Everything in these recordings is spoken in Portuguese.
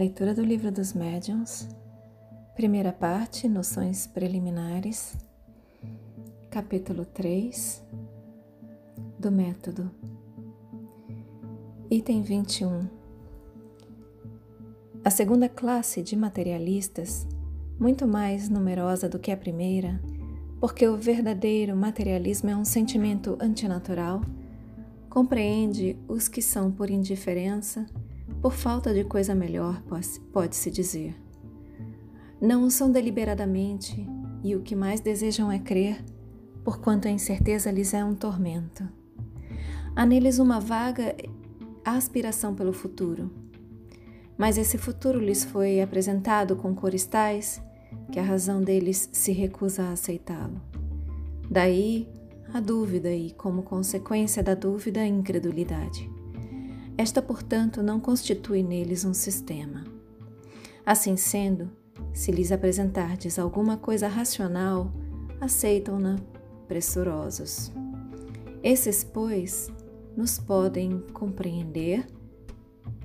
Leitura do Livro dos Médiuns, primeira parte, Noções Preliminares, capítulo 3 do Método, item 21. A segunda classe de materialistas, muito mais numerosa do que a primeira, porque o verdadeiro materialismo é um sentimento antinatural, compreende os que são por indiferença por falta de coisa melhor, pode-se dizer. Não o são deliberadamente, e o que mais desejam é crer, porquanto a incerteza lhes é um tormento. Há neles uma vaga aspiração pelo futuro. Mas esse futuro lhes foi apresentado com cores tais que a razão deles se recusa a aceitá-lo. Daí a dúvida e, como consequência da dúvida, a incredulidade. Esta, portanto, não constitui neles um sistema. Assim sendo, se lhes apresentardes alguma coisa racional, aceitam-na pressurosos. Esses, pois, nos podem compreender,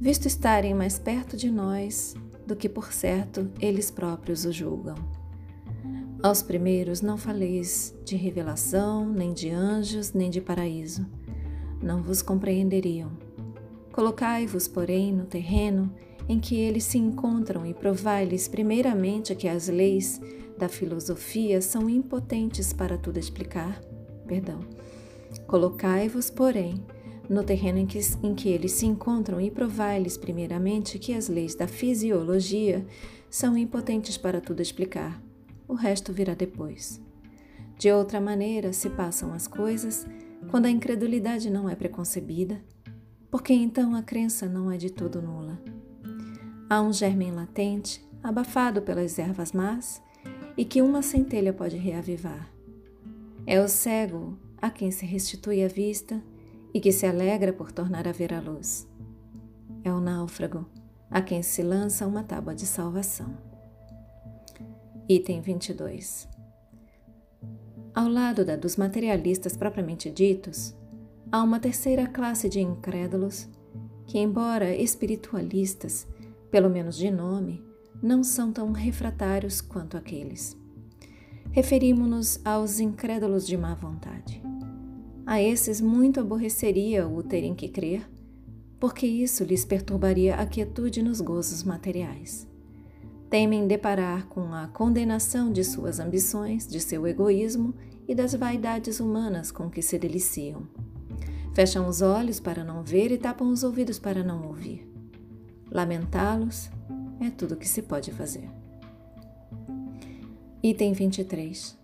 visto estarem mais perto de nós do que, por certo, eles próprios o julgam. Aos primeiros não faleis de revelação, nem de anjos, nem de paraíso. Não vos compreenderiam Colocai-vos, porém, no terreno em que eles se encontram e provai-lhes primeiramente que as leis da filosofia são impotentes para tudo explicar. Perdão. Colocai-vos, porém, no terreno em que, em que eles se encontram e provai-lhes primeiramente que as leis da fisiologia são impotentes para tudo explicar. O resto virá depois. De outra maneira se passam as coisas quando a incredulidade não é preconcebida porque então a crença não é de todo nula. Há um germen latente, abafado pelas ervas más, e que uma centelha pode reavivar. É o cego a quem se restitui a vista e que se alegra por tornar a ver a luz. É o náufrago a quem se lança uma tábua de salvação. Item 22. Ao lado da dos materialistas propriamente ditos, há uma terceira classe de incrédulos que, embora espiritualistas, pelo menos de nome, não são tão refratários quanto aqueles. Referimos-nos aos incrédulos de má vontade. A esses muito aborreceria o terem que crer, porque isso lhes perturbaria a quietude nos gozos materiais. Temem deparar com a condenação de suas ambições, de seu egoísmo e das vaidades humanas com que se deliciam. Fecham os olhos para não ver e tapam os ouvidos para não ouvir. Lamentá-los é tudo o que se pode fazer. Item 23.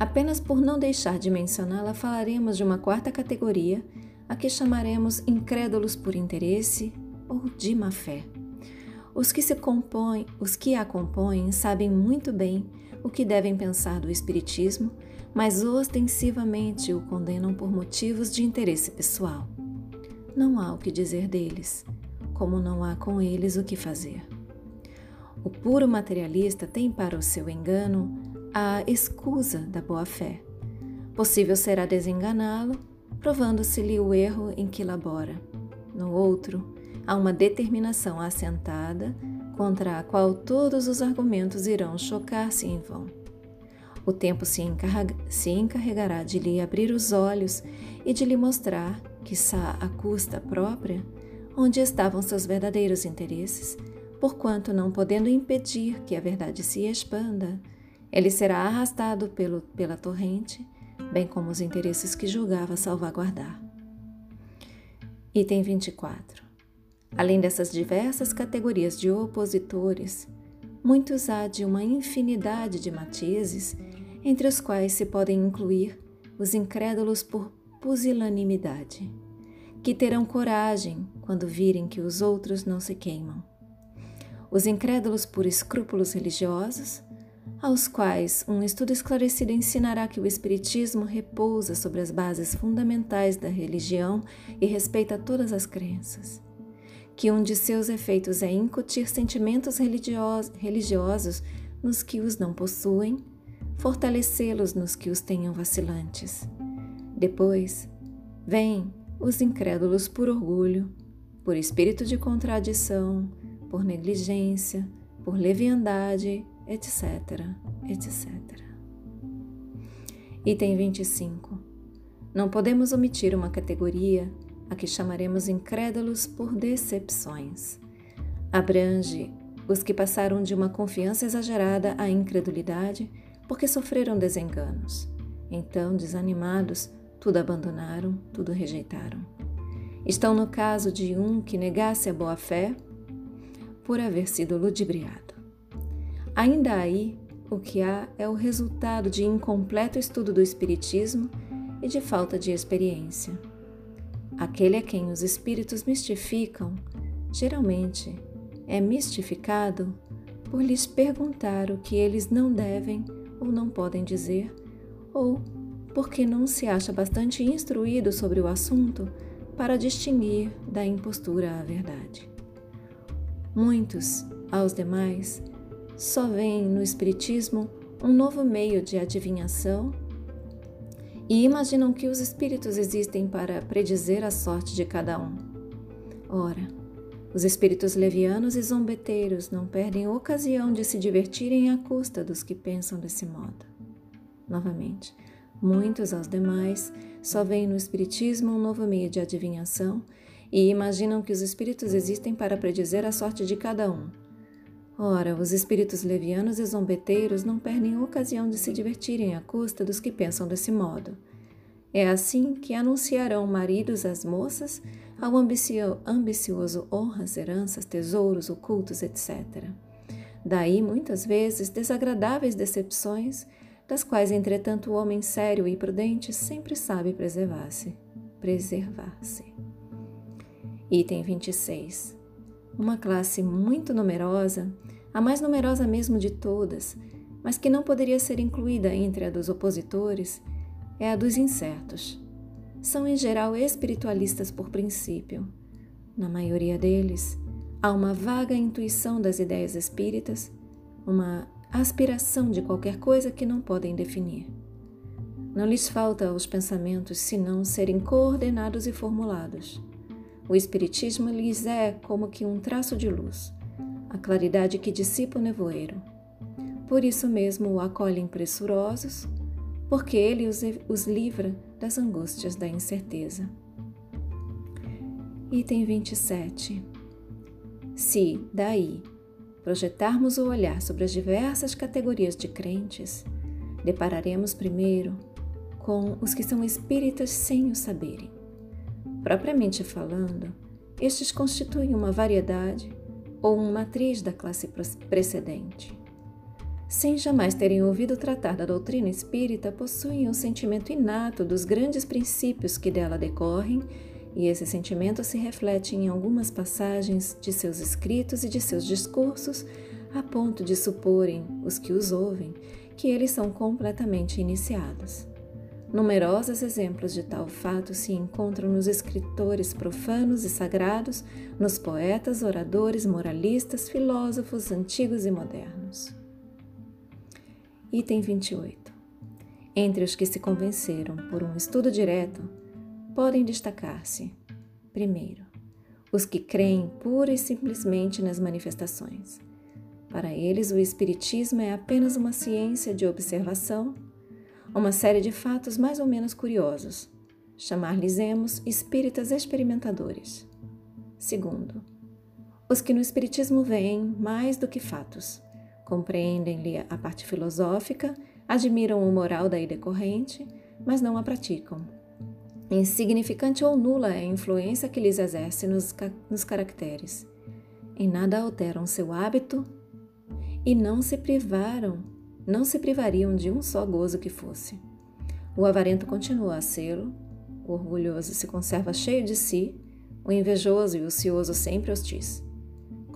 Apenas por não deixar de mencioná-la, falaremos de uma quarta categoria, a que chamaremos incrédulos por interesse ou de má fé. Os que se compõem, os que a compõem sabem muito bem o que devem pensar do espiritismo mas ostensivamente o condenam por motivos de interesse pessoal. Não há o que dizer deles, como não há com eles o que fazer. O puro materialista tem para o seu engano a escusa da boa-fé. Possível será desenganá-lo, provando-se-lhe o erro em que labora. No outro, há uma determinação assentada contra a qual todos os argumentos irão chocar-se em vão. O tempo se, se encarregará de lhe abrir os olhos e de lhe mostrar, quiçá à custa própria, onde estavam seus verdadeiros interesses, porquanto, não podendo impedir que a verdade se expanda, ele será arrastado pelo, pela torrente, bem como os interesses que julgava salvaguardar. Item 24. Além dessas diversas categorias de opositores, muitos há de uma infinidade de matizes entre os quais se podem incluir os incrédulos por pusilanimidade, que terão coragem quando virem que os outros não se queimam. Os incrédulos por escrúpulos religiosos, aos quais um estudo esclarecido ensinará que o Espiritismo repousa sobre as bases fundamentais da religião e respeita todas as crenças, que um de seus efeitos é incutir sentimentos religiosos nos que os não possuem fortalecê-los nos que os tenham vacilantes. Depois, vêm os incrédulos por orgulho, por espírito de contradição, por negligência, por leviandade, etc, etc. Item 25. Não podemos omitir uma categoria a que chamaremos incrédulos por decepções. Abrange os que passaram de uma confiança exagerada à incredulidade porque sofreram desenganos. Então, desanimados, tudo abandonaram, tudo rejeitaram. Estão no caso de um que negasse a boa-fé por haver sido ludibriado. Ainda aí, o que há é o resultado de incompleto estudo do Espiritismo e de falta de experiência. Aquele a quem os espíritos mistificam, geralmente é mistificado por lhes perguntar o que eles não devem ou não podem dizer, ou porque não se acha bastante instruído sobre o assunto para distinguir da impostura à verdade. Muitos, aos demais, só veem no Espiritismo um novo meio de adivinhação e imaginam que os espíritos existem para predizer a sorte de cada um. Ora, os espíritos levianos e zombeteiros não perdem ocasião de se divertirem à custa dos que pensam desse modo. Novamente, muitos aos demais só veem no Espiritismo um novo meio de adivinhação e imaginam que os espíritos existem para predizer a sorte de cada um. Ora, os espíritos levianos e zombeteiros não perdem ocasião de se divertirem à custa dos que pensam desse modo. É assim que anunciarão maridos às moças ao ambicio, ambicioso honras, heranças, tesouros ocultos, etc. Daí, muitas vezes, desagradáveis decepções, das quais, entretanto, o homem sério e prudente sempre sabe preservar-se. Preservar-se. Item 26. Uma classe muito numerosa, a mais numerosa mesmo de todas, mas que não poderia ser incluída entre a dos opositores, é a dos incertos são em geral espiritualistas por princípio. Na maioria deles, há uma vaga intuição das ideias espíritas, uma aspiração de qualquer coisa que não podem definir. Não lhes falta aos pensamentos senão serem coordenados e formulados. O Espiritismo lhes é como que um traço de luz, a claridade que dissipa o nevoeiro. Por isso mesmo o acolhem pressurosos, porque ele os, os livra das angústias da incerteza. Item 27. Se, daí, projetarmos o olhar sobre as diversas categorias de crentes, depararemos primeiro com os que são espíritas sem o saberem. Propriamente falando, estes constituem uma variedade ou uma matriz da classe precedente sem jamais terem ouvido tratar da doutrina espírita, possuem um sentimento inato dos grandes princípios que dela decorrem, e esse sentimento se reflete em algumas passagens de seus escritos e de seus discursos, a ponto de suporem os que os ouvem que eles são completamente iniciados. Numerosos exemplos de tal fato se encontram nos escritores profanos e sagrados, nos poetas, oradores, moralistas, filósofos antigos e modernos. Item 28. Entre os que se convenceram por um estudo direto, podem destacar-se: primeiro, os que creem pura e simplesmente nas manifestações. Para eles, o Espiritismo é apenas uma ciência de observação, uma série de fatos mais ou menos curiosos. Chamar-lhes-emos espíritas experimentadores. Segundo, os que no Espiritismo veem mais do que fatos Compreendem-lhe a parte filosófica, admiram o moral daí decorrente, mas não a praticam. Insignificante ou nula é a influência que lhes exerce nos, nos caracteres. Em nada alteram seu hábito e não se privaram, não se privariam de um só gozo que fosse. O avarento continua a sê-lo, o orgulhoso se conserva cheio de si, o invejoso e o ocioso sempre hostis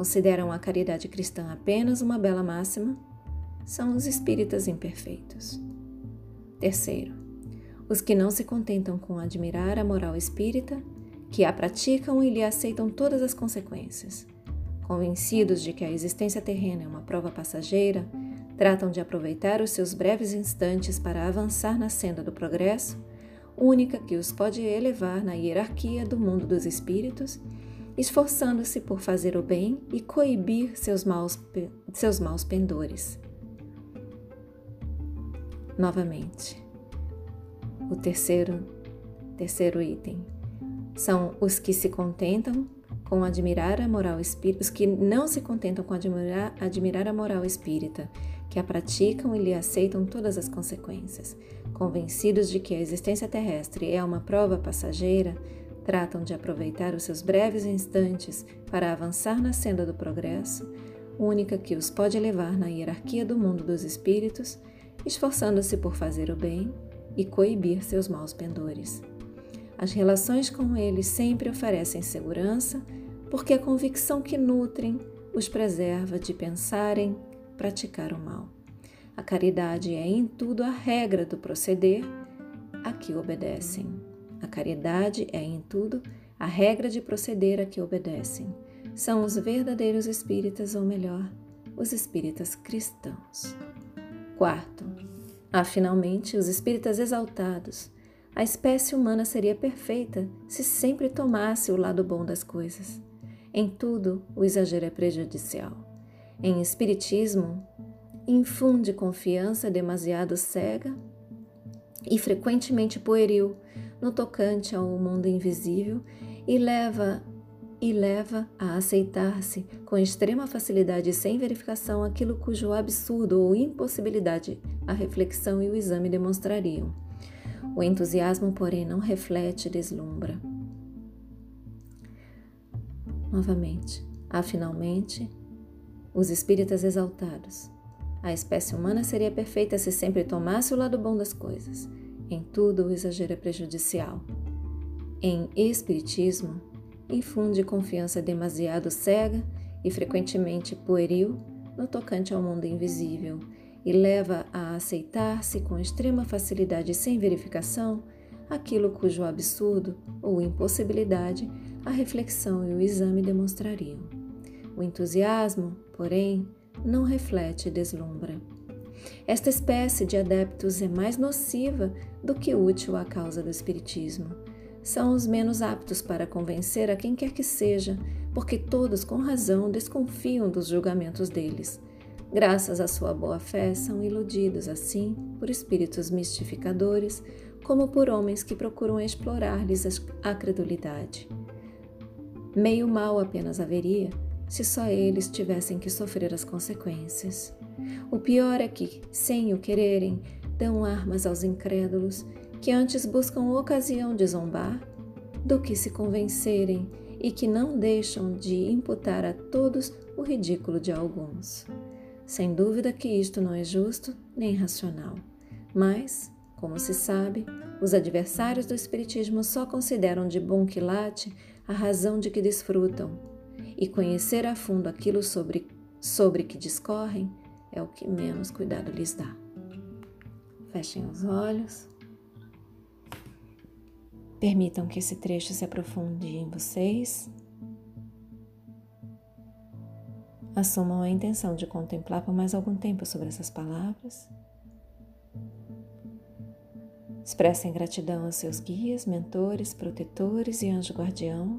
consideram a caridade cristã apenas uma bela máxima, são os espíritas imperfeitos. Terceiro, os que não se contentam com admirar a moral espírita, que a praticam e lhe aceitam todas as consequências. Convencidos de que a existência terrena é uma prova passageira, tratam de aproveitar os seus breves instantes para avançar na senda do progresso, única que os pode elevar na hierarquia do mundo dos espíritos esforçando-se por fazer o bem e coibir seus maus, seus maus pendores. Novamente, o terceiro, terceiro item são os que se contentam com admirar a moral espírita, os que não se contentam com admirar, admirar a moral espírita, que a praticam e lhe aceitam todas as consequências. Convencidos de que a existência terrestre é uma prova passageira, tratam de aproveitar os seus breves instantes para avançar na senda do progresso, única que os pode levar na hierarquia do mundo dos espíritos, esforçando-se por fazer o bem e coibir seus maus pendores. As relações com eles sempre oferecem segurança, porque a convicção que nutrem os preserva de pensarem praticar o mal. A caridade é em tudo a regra do proceder a que obedecem. A caridade é em tudo a regra de proceder a que obedecem. São os verdadeiros espíritas, ou melhor, os espíritas cristãos. Quarto, há finalmente os espíritas exaltados. A espécie humana seria perfeita se sempre tomasse o lado bom das coisas. Em tudo, o exagero é prejudicial. Em Espiritismo, infunde confiança demasiado cega e frequentemente pueril no tocante ao mundo invisível e leva e leva a aceitar-se com extrema facilidade e sem verificação aquilo cujo absurdo ou impossibilidade a reflexão e o exame demonstrariam. O entusiasmo, porém, não reflete e deslumbra. Novamente, há finalmente os espíritas exaltados. A espécie humana seria perfeita se sempre tomasse o lado bom das coisas. Em tudo, o exagero é prejudicial. Em espiritismo, infunde confiança demasiado cega e frequentemente pueril no tocante ao mundo invisível e leva a aceitar-se com extrema facilidade e sem verificação aquilo cujo absurdo ou impossibilidade a reflexão e o exame demonstrariam. O entusiasmo, porém, não reflete e deslumbra. Esta espécie de adeptos é mais nociva do que útil à causa do Espiritismo. São os menos aptos para convencer a quem quer que seja, porque todos, com razão, desconfiam dos julgamentos deles. Graças à sua boa fé, são iludidos, assim, por espíritos mistificadores, como por homens que procuram explorar-lhes a credulidade. Meio mal apenas haveria se só eles tivessem que sofrer as consequências. O pior é que, sem o quererem, dão armas aos incrédulos que antes buscam ocasião de zombar do que se convencerem e que não deixam de imputar a todos o ridículo de alguns. Sem dúvida que isto não é justo nem racional, mas, como se sabe, os adversários do Espiritismo só consideram de bom quilate a razão de que desfrutam, e conhecer a fundo aquilo sobre, sobre que discorrem é o que menos cuidado lhes dá. Fechem os olhos. Permitam que esse trecho se aprofunde em vocês. Assumam a intenção de contemplar por mais algum tempo sobre essas palavras. Expressem gratidão aos seus guias, mentores, protetores e anjo guardião.